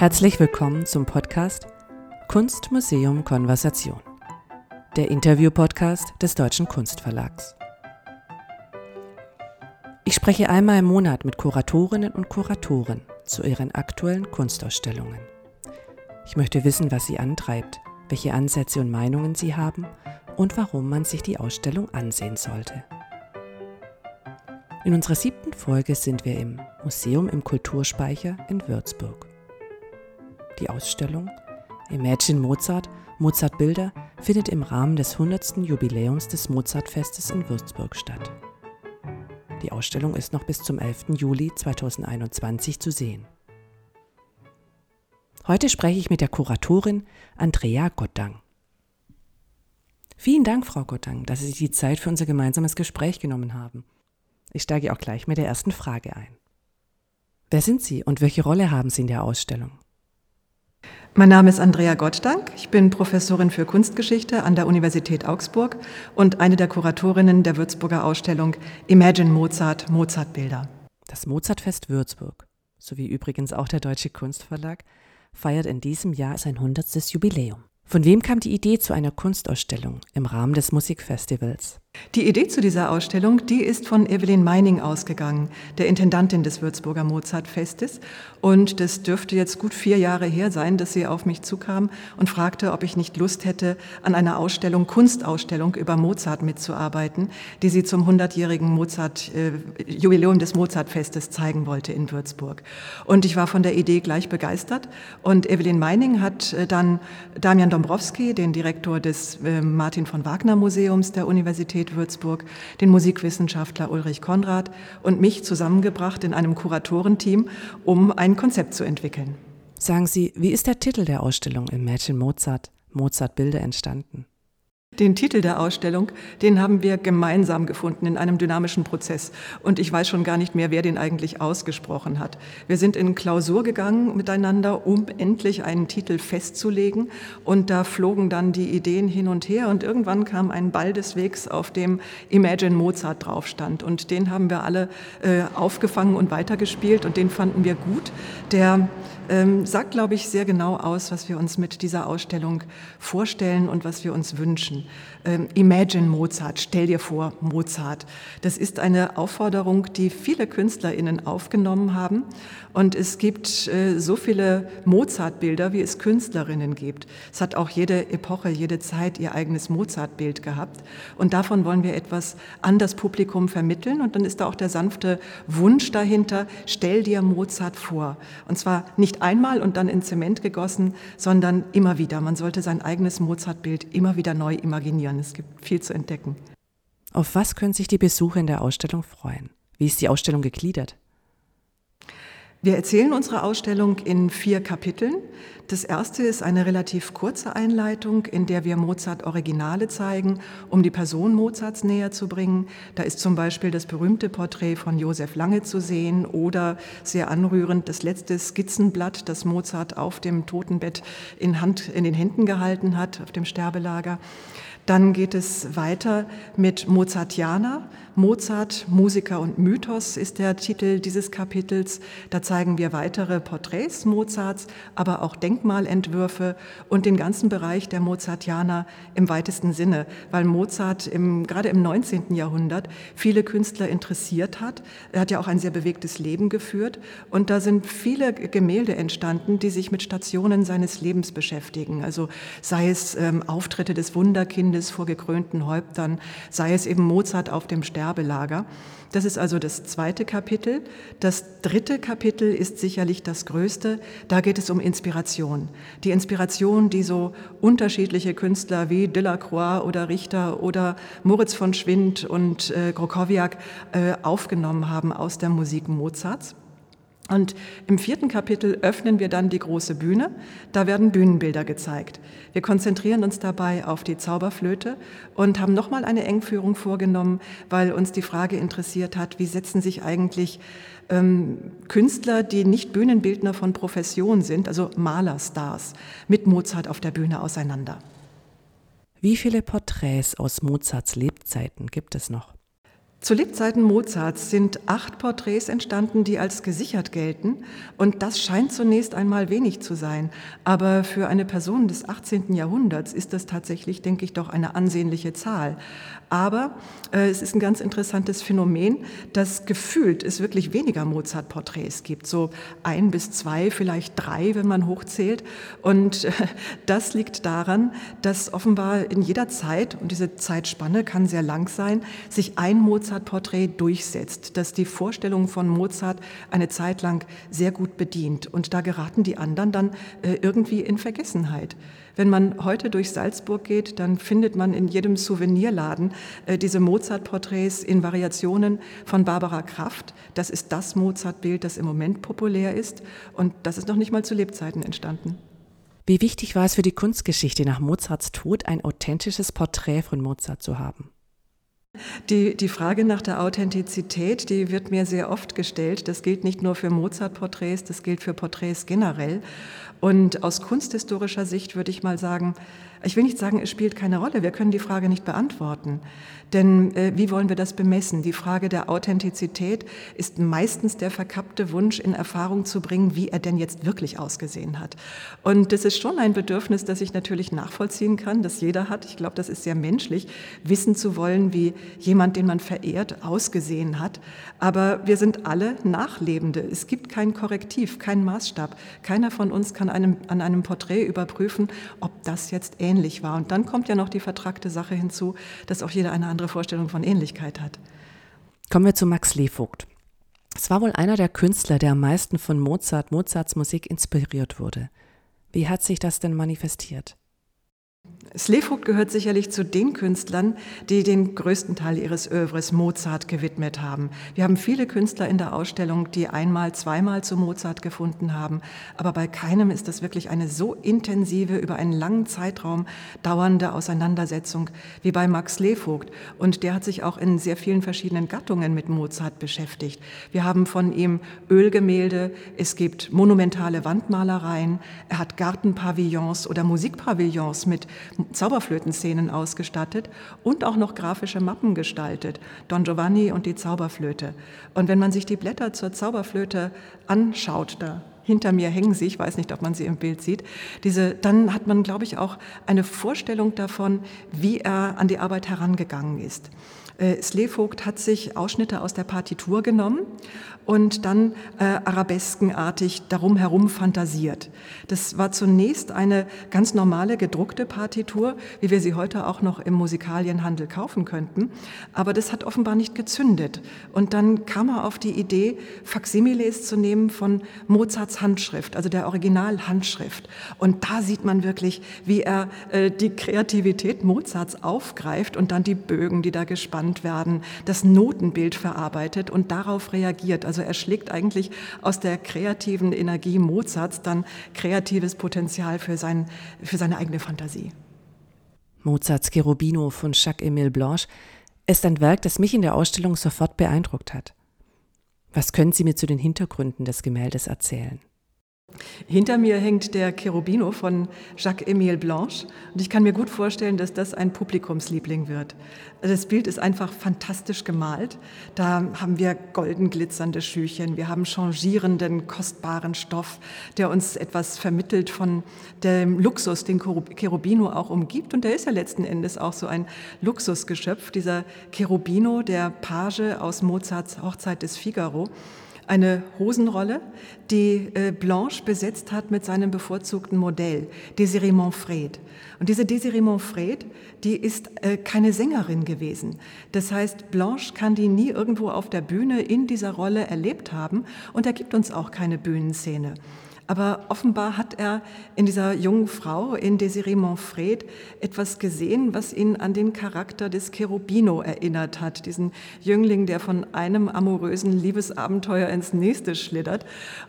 Herzlich willkommen zum Podcast Kunstmuseum Konversation, der Interview-Podcast des Deutschen Kunstverlags. Ich spreche einmal im Monat mit Kuratorinnen und Kuratoren zu ihren aktuellen Kunstausstellungen. Ich möchte wissen, was sie antreibt, welche Ansätze und Meinungen sie haben und warum man sich die Ausstellung ansehen sollte. In unserer siebten Folge sind wir im Museum im Kulturspeicher in Würzburg. Die Ausstellung Imagine Mozart, Mozart Bilder findet im Rahmen des 100. Jubiläums des Mozartfestes in Würzburg statt. Die Ausstellung ist noch bis zum 11. Juli 2021 zu sehen. Heute spreche ich mit der Kuratorin Andrea Gottang. Vielen Dank, Frau Gottang, dass Sie sich die Zeit für unser gemeinsames Gespräch genommen haben. Ich steige auch gleich mit der ersten Frage ein. Wer sind Sie und welche Rolle haben Sie in der Ausstellung? Mein Name ist Andrea Gottdank. Ich bin Professorin für Kunstgeschichte an der Universität Augsburg und eine der Kuratorinnen der Würzburger Ausstellung Imagine Mozart, Mozartbilder. Das Mozartfest Würzburg, sowie übrigens auch der Deutsche Kunstverlag, feiert in diesem Jahr sein 100. Jubiläum. Von wem kam die Idee zu einer Kunstausstellung im Rahmen des Musikfestivals? Die Idee zu dieser Ausstellung, die ist von Evelyn Meining ausgegangen, der Intendantin des Würzburger Mozartfestes. Und das dürfte jetzt gut vier Jahre her sein, dass sie auf mich zukam und fragte, ob ich nicht Lust hätte, an einer Ausstellung, Kunstausstellung über Mozart mitzuarbeiten, die sie zum 100-jährigen Mozart, äh, Jubiläum des Mozartfestes zeigen wollte in Würzburg. Und ich war von der Idee gleich begeistert. Und Evelyn Meining hat äh, dann Damian Dombrowski, den Direktor des äh, Martin von Wagner Museums der Universität Universität Würzburg, den Musikwissenschaftler Ulrich Konrad und mich zusammengebracht in einem Kuratorenteam, um ein Konzept zu entwickeln. Sagen Sie, wie ist der Titel der Ausstellung Imagine Mozart, Mozart Bilder entstanden? Den Titel der Ausstellung, den haben wir gemeinsam gefunden in einem dynamischen Prozess. Und ich weiß schon gar nicht mehr, wer den eigentlich ausgesprochen hat. Wir sind in Klausur gegangen miteinander, um endlich einen Titel festzulegen. Und da flogen dann die Ideen hin und her. Und irgendwann kam ein Ball des Wegs, auf dem Imagine Mozart drauf stand. Und den haben wir alle äh, aufgefangen und weitergespielt. Und den fanden wir gut. Der ähm, sagt, glaube ich, sehr genau aus, was wir uns mit dieser Ausstellung vorstellen und was wir uns wünschen. Ähm, Imagine Mozart, stell dir vor Mozart. Das ist eine Aufforderung, die viele KünstlerInnen aufgenommen haben. Und es gibt äh, so viele Mozart-Bilder, wie es Künstlerinnen gibt. Es hat auch jede Epoche, jede Zeit ihr eigenes Mozart-Bild gehabt. Und davon wollen wir etwas an das Publikum vermitteln. Und dann ist da auch der sanfte Wunsch dahinter, stell dir Mozart vor. Und zwar nicht einmal und dann in Zement gegossen, sondern immer wieder. Man sollte sein eigenes Mozart-Bild immer wieder neu imaginieren. Es gibt viel zu entdecken. Auf was können sich die Besucher in der Ausstellung freuen? Wie ist die Ausstellung gegliedert? Wir erzählen unsere Ausstellung in vier Kapiteln. Das erste ist eine relativ kurze Einleitung, in der wir Mozart Originale zeigen, um die Person Mozarts näher zu bringen. Da ist zum Beispiel das berühmte Porträt von Josef Lange zu sehen oder sehr anrührend das letzte Skizzenblatt, das Mozart auf dem Totenbett in, Hand, in den Händen gehalten hat, auf dem Sterbelager. Dann geht es weiter mit Mozartianer. Mozart, Musiker und Mythos ist der Titel dieses Kapitels. Da zeigen wir weitere Porträts Mozarts, aber auch Denkmalentwürfe und den ganzen Bereich der Mozartianer im weitesten Sinne, weil Mozart im, gerade im 19. Jahrhundert viele Künstler interessiert hat. Er hat ja auch ein sehr bewegtes Leben geführt und da sind viele Gemälde entstanden, die sich mit Stationen seines Lebens beschäftigen. Also sei es ähm, Auftritte des Wunderkindes, Kindes vor gekrönten Häuptern, sei es eben Mozart auf dem Sterbelager. Das ist also das zweite Kapitel. Das dritte Kapitel ist sicherlich das größte. Da geht es um Inspiration. Die Inspiration, die so unterschiedliche Künstler wie Delacroix oder Richter oder Moritz von Schwind und äh, Grokowiak äh, aufgenommen haben aus der Musik Mozarts. Und im vierten Kapitel öffnen wir dann die große Bühne. Da werden Bühnenbilder gezeigt. Wir konzentrieren uns dabei auf die Zauberflöte und haben nochmal eine Engführung vorgenommen, weil uns die Frage interessiert hat, wie setzen sich eigentlich ähm, Künstler, die nicht Bühnenbildner von Profession sind, also Malerstars, mit Mozart auf der Bühne auseinander. Wie viele Porträts aus Mozarts Lebzeiten gibt es noch? Zu Lebzeiten Mozarts sind acht Porträts entstanden, die als gesichert gelten. Und das scheint zunächst einmal wenig zu sein. Aber für eine Person des 18. Jahrhunderts ist das tatsächlich, denke ich, doch eine ansehnliche Zahl. Aber äh, es ist ein ganz interessantes Phänomen, dass gefühlt es wirklich weniger Mozart-Porträts gibt. So ein bis zwei, vielleicht drei, wenn man hochzählt. Und äh, das liegt daran, dass offenbar in jeder Zeit, und diese Zeitspanne kann sehr lang sein, sich ein Mozart-Porträt durchsetzt, dass die Vorstellung von Mozart eine Zeit lang sehr gut bedient. Und da geraten die anderen dann äh, irgendwie in Vergessenheit. Wenn man heute durch Salzburg geht, dann findet man in jedem Souvenirladen äh, diese Mozart-Porträts in Variationen von Barbara Kraft. Das ist das Mozart-Bild, das im Moment populär ist. Und das ist noch nicht mal zu Lebzeiten entstanden. Wie wichtig war es für die Kunstgeschichte nach Mozarts Tod, ein authentisches Porträt von Mozart zu haben? Die, die Frage nach der Authentizität, die wird mir sehr oft gestellt. Das gilt nicht nur für Mozart-Porträts, das gilt für Porträts generell. Und aus kunsthistorischer Sicht würde ich mal sagen, ich will nicht sagen, es spielt keine Rolle. Wir können die Frage nicht beantworten. Denn äh, wie wollen wir das bemessen? Die Frage der Authentizität ist meistens der verkappte Wunsch, in Erfahrung zu bringen, wie er denn jetzt wirklich ausgesehen hat. Und das ist schon ein Bedürfnis, das ich natürlich nachvollziehen kann, das jeder hat. Ich glaube, das ist sehr menschlich, wissen zu wollen, wie jemand, den man verehrt, ausgesehen hat. Aber wir sind alle Nachlebende. Es gibt kein Korrektiv, kein Maßstab. Keiner von uns kann einem, an einem Porträt überprüfen, ob das jetzt ähnlich war. Und dann kommt ja noch die vertragte Sache hinzu, dass auch jeder eine andere Vorstellung von Ähnlichkeit hat. Kommen wir zu Max Levogt. Es war wohl einer der Künstler, der am meisten von Mozart, Mozarts Musik inspiriert wurde. Wie hat sich das denn manifestiert? Slevogt gehört sicherlich zu den Künstlern, die den größten Teil ihres Övres Mozart gewidmet haben. Wir haben viele Künstler in der Ausstellung, die einmal, zweimal zu Mozart gefunden haben, aber bei keinem ist das wirklich eine so intensive, über einen langen Zeitraum dauernde Auseinandersetzung wie bei Max Levogt. Und der hat sich auch in sehr vielen verschiedenen Gattungen mit Mozart beschäftigt. Wir haben von ihm Ölgemälde, es gibt monumentale Wandmalereien, er hat Gartenpavillons oder Musikpavillons mit Zauberflötenszenen ausgestattet und auch noch grafische Mappen gestaltet. Don Giovanni und die Zauberflöte. Und wenn man sich die Blätter zur Zauberflöte anschaut, da hinter mir hängen sie, ich weiß nicht, ob man sie im Bild sieht, diese, dann hat man, glaube ich, auch eine Vorstellung davon, wie er an die Arbeit herangegangen ist. Äh, Slevogt hat sich Ausschnitte aus der Partitur genommen und dann äh, arabeskenartig darum herum fantasiert. Das war zunächst eine ganz normale gedruckte Partitur, wie wir sie heute auch noch im Musikalienhandel kaufen könnten. Aber das hat offenbar nicht gezündet. Und dann kam er auf die Idee, Faximiles zu nehmen von Mozarts Handschrift, also der Originalhandschrift. Und da sieht man wirklich, wie er äh, die Kreativität Mozarts aufgreift und dann die Bögen, die da gespannt werden, das Notenbild verarbeitet und darauf reagiert. Also er schlägt eigentlich aus der kreativen Energie Mozarts dann kreatives Potenzial für, sein, für seine eigene Fantasie. Mozarts Cherubino von Jacques-Émile Blanche ist ein Werk, das mich in der Ausstellung sofort beeindruckt hat. Was können Sie mir zu den Hintergründen des Gemäldes erzählen? Hinter mir hängt der Cherubino von Jacques-Émile Blanche und ich kann mir gut vorstellen, dass das ein Publikumsliebling wird. Das Bild ist einfach fantastisch gemalt. Da haben wir golden glitzernde Schüchen, wir haben changierenden, kostbaren Stoff, der uns etwas vermittelt von dem Luxus, den Cherubino auch umgibt. Und der ist ja letzten Endes auch so ein Luxusgeschöpf, dieser Cherubino, der Page aus Mozarts Hochzeit des Figaro eine Hosenrolle, die äh, Blanche besetzt hat mit seinem bevorzugten Modell, Desiree Monfred. Und diese Desiree Monfred, die ist äh, keine Sängerin gewesen. Das heißt, Blanche kann die nie irgendwo auf der Bühne in dieser Rolle erlebt haben und er gibt uns auch keine Bühnenszene. Aber offenbar hat er in dieser jungen Frau, in Desiree Monfred, etwas gesehen, was ihn an den Charakter des Cherubino erinnert hat. Diesen Jüngling, der von einem amorösen Liebesabenteuer ins nächste schlittert.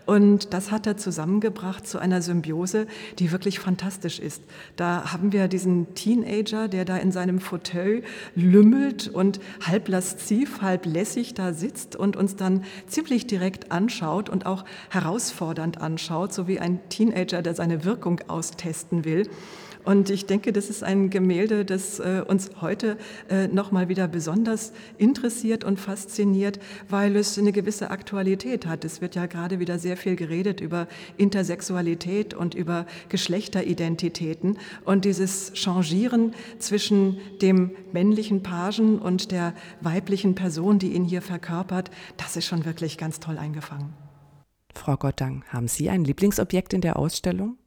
Und das hat er zusammengebracht zu einer Symbiose, die wirklich fantastisch ist. Da haben wir diesen Teenager, der da in seinem Fauteuil lümmelt und halb lasziv, halb lässig da sitzt und uns dann ziemlich direkt anschaut und auch herausfordernd anschaut so wie ein Teenager, der seine Wirkung austesten will. Und ich denke, das ist ein Gemälde, das äh, uns heute äh, nochmal wieder besonders interessiert und fasziniert, weil es eine gewisse Aktualität hat. Es wird ja gerade wieder sehr viel geredet über Intersexualität und über Geschlechteridentitäten. Und dieses Changieren zwischen dem männlichen Pagen und der weiblichen Person, die ihn hier verkörpert, das ist schon wirklich ganz toll eingefangen. Frau Gottang, haben Sie ein Lieblingsobjekt in der Ausstellung?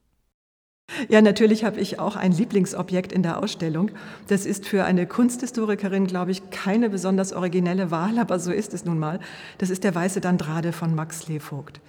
Ja, natürlich habe ich auch ein Lieblingsobjekt in der Ausstellung. Das ist für eine Kunsthistorikerin, glaube ich, keine besonders originelle Wahl, aber so ist es nun mal. Das ist der weiße Dandrade von Max Levogt.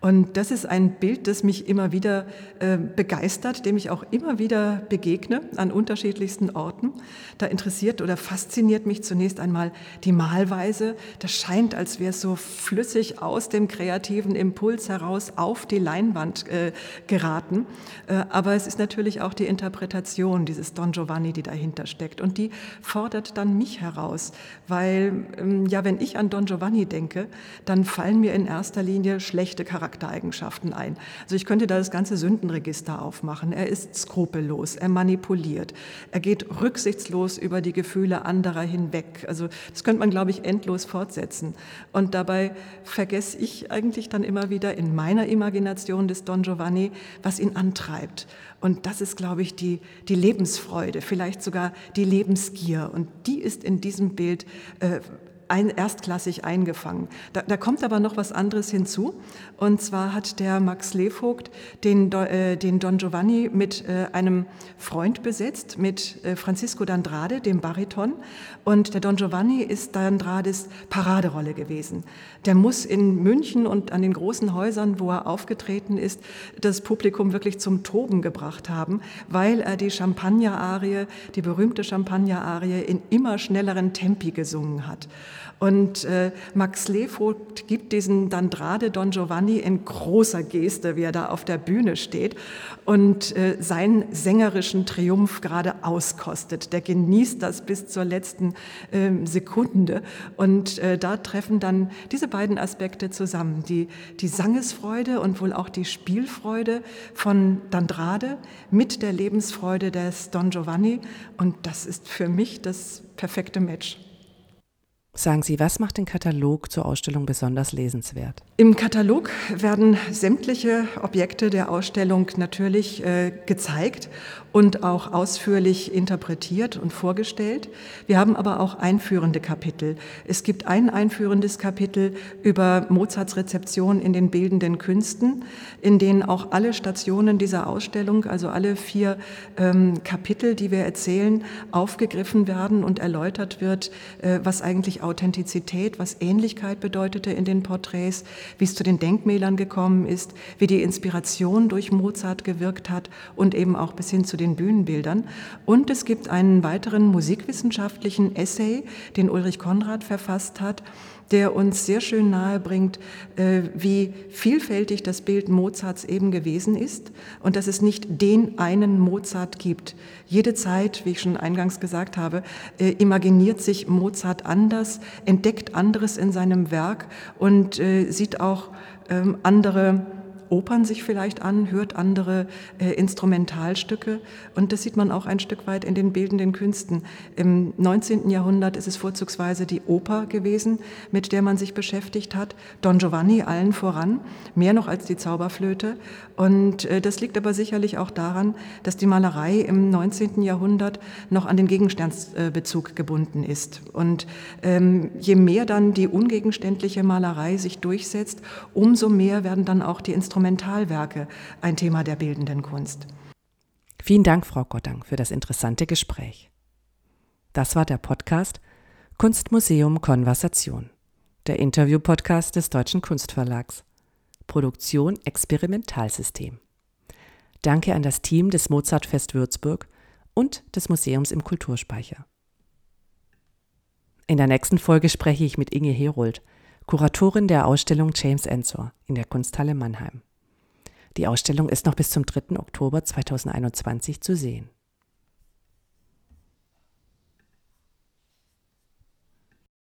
Und das ist ein Bild, das mich immer wieder äh, begeistert, dem ich auch immer wieder begegne an unterschiedlichsten Orten. Da interessiert oder fasziniert mich zunächst einmal die Malweise. Das scheint, als wäre es so flüssig aus dem kreativen Impuls heraus auf die Leinwand äh, geraten. Äh, aber es ist natürlich auch die Interpretation dieses Don Giovanni, die dahinter steckt. Und die fordert dann mich heraus, weil, ähm, ja, wenn ich an Don Giovanni denke, dann fallen mir in erster Linie schlechte Charaktere Charaktereigenschaften ein. Also ich könnte da das ganze Sündenregister aufmachen. Er ist skrupellos, er manipuliert, er geht rücksichtslos über die Gefühle anderer hinweg. Also das könnte man, glaube ich, endlos fortsetzen. Und dabei vergesse ich eigentlich dann immer wieder in meiner Imagination des Don Giovanni, was ihn antreibt. Und das ist, glaube ich, die, die Lebensfreude, vielleicht sogar die Lebensgier. Und die ist in diesem Bild äh, ein, erstklassig eingefangen. Da, da, kommt aber noch was anderes hinzu. Und zwar hat der Max Levogt den, äh, den Don Giovanni mit äh, einem Freund besetzt, mit äh, Francisco d'Andrade, dem Bariton. Und der Don Giovanni ist d'Andrades Paraderolle gewesen. Der muss in München und an den großen Häusern, wo er aufgetreten ist, das Publikum wirklich zum Toben gebracht haben, weil er die Champagner-Arie, die berühmte Champagner-Arie in immer schnelleren Tempi gesungen hat. Und äh, Max Levogt gibt diesen Dandrade Don Giovanni in großer Geste, wie er da auf der Bühne steht und äh, seinen sängerischen Triumph gerade auskostet. Der genießt das bis zur letzten äh, Sekunde. Und äh, da treffen dann diese beiden Aspekte zusammen. Die, die Sangesfreude und wohl auch die Spielfreude von Dandrade mit der Lebensfreude des Don Giovanni. Und das ist für mich das perfekte Match. Sagen Sie, was macht den Katalog zur Ausstellung besonders lesenswert? Im Katalog werden sämtliche Objekte der Ausstellung natürlich äh, gezeigt und auch ausführlich interpretiert und vorgestellt. Wir haben aber auch einführende Kapitel. Es gibt ein einführendes Kapitel über Mozarts Rezeption in den bildenden Künsten, in denen auch alle Stationen dieser Ausstellung, also alle vier ähm, Kapitel, die wir erzählen, aufgegriffen werden und erläutert wird, äh, was eigentlich Authentizität, was Ähnlichkeit bedeutete in den Porträts, wie es zu den Denkmälern gekommen ist, wie die Inspiration durch Mozart gewirkt hat und eben auch bis hin zu den Bühnenbildern. Und es gibt einen weiteren musikwissenschaftlichen Essay, den Ulrich Konrad verfasst hat, der uns sehr schön nahe bringt, äh, wie vielfältig das Bild Mozarts eben gewesen ist und dass es nicht den einen Mozart gibt. Jede Zeit, wie ich schon eingangs gesagt habe, äh, imaginiert sich Mozart anders, entdeckt anderes in seinem Werk und äh, sieht auch ähm, andere Opern sich vielleicht an, hört andere äh, Instrumentalstücke und das sieht man auch ein Stück weit in den bildenden Künsten. Im 19. Jahrhundert ist es vorzugsweise die Oper gewesen, mit der man sich beschäftigt hat, Don Giovanni allen voran, mehr noch als die Zauberflöte und äh, das liegt aber sicherlich auch daran, dass die Malerei im 19. Jahrhundert noch an den Gegenstandsbezug gebunden ist und ähm, je mehr dann die ungegenständliche Malerei sich durchsetzt, umso mehr werden dann auch die Instrumente Instrumentalwerke ein Thema der bildenden Kunst. Vielen Dank, Frau Gottang, für das interessante Gespräch. Das war der Podcast Kunstmuseum Konversation, der Interview-Podcast des Deutschen Kunstverlags. Produktion Experimentalsystem. Danke an das Team des Mozartfest Würzburg und des Museums im Kulturspeicher. In der nächsten Folge spreche ich mit Inge Herold, Kuratorin der Ausstellung James Ensor in der Kunsthalle Mannheim. Die Ausstellung ist noch bis zum 3. Oktober 2021 zu sehen.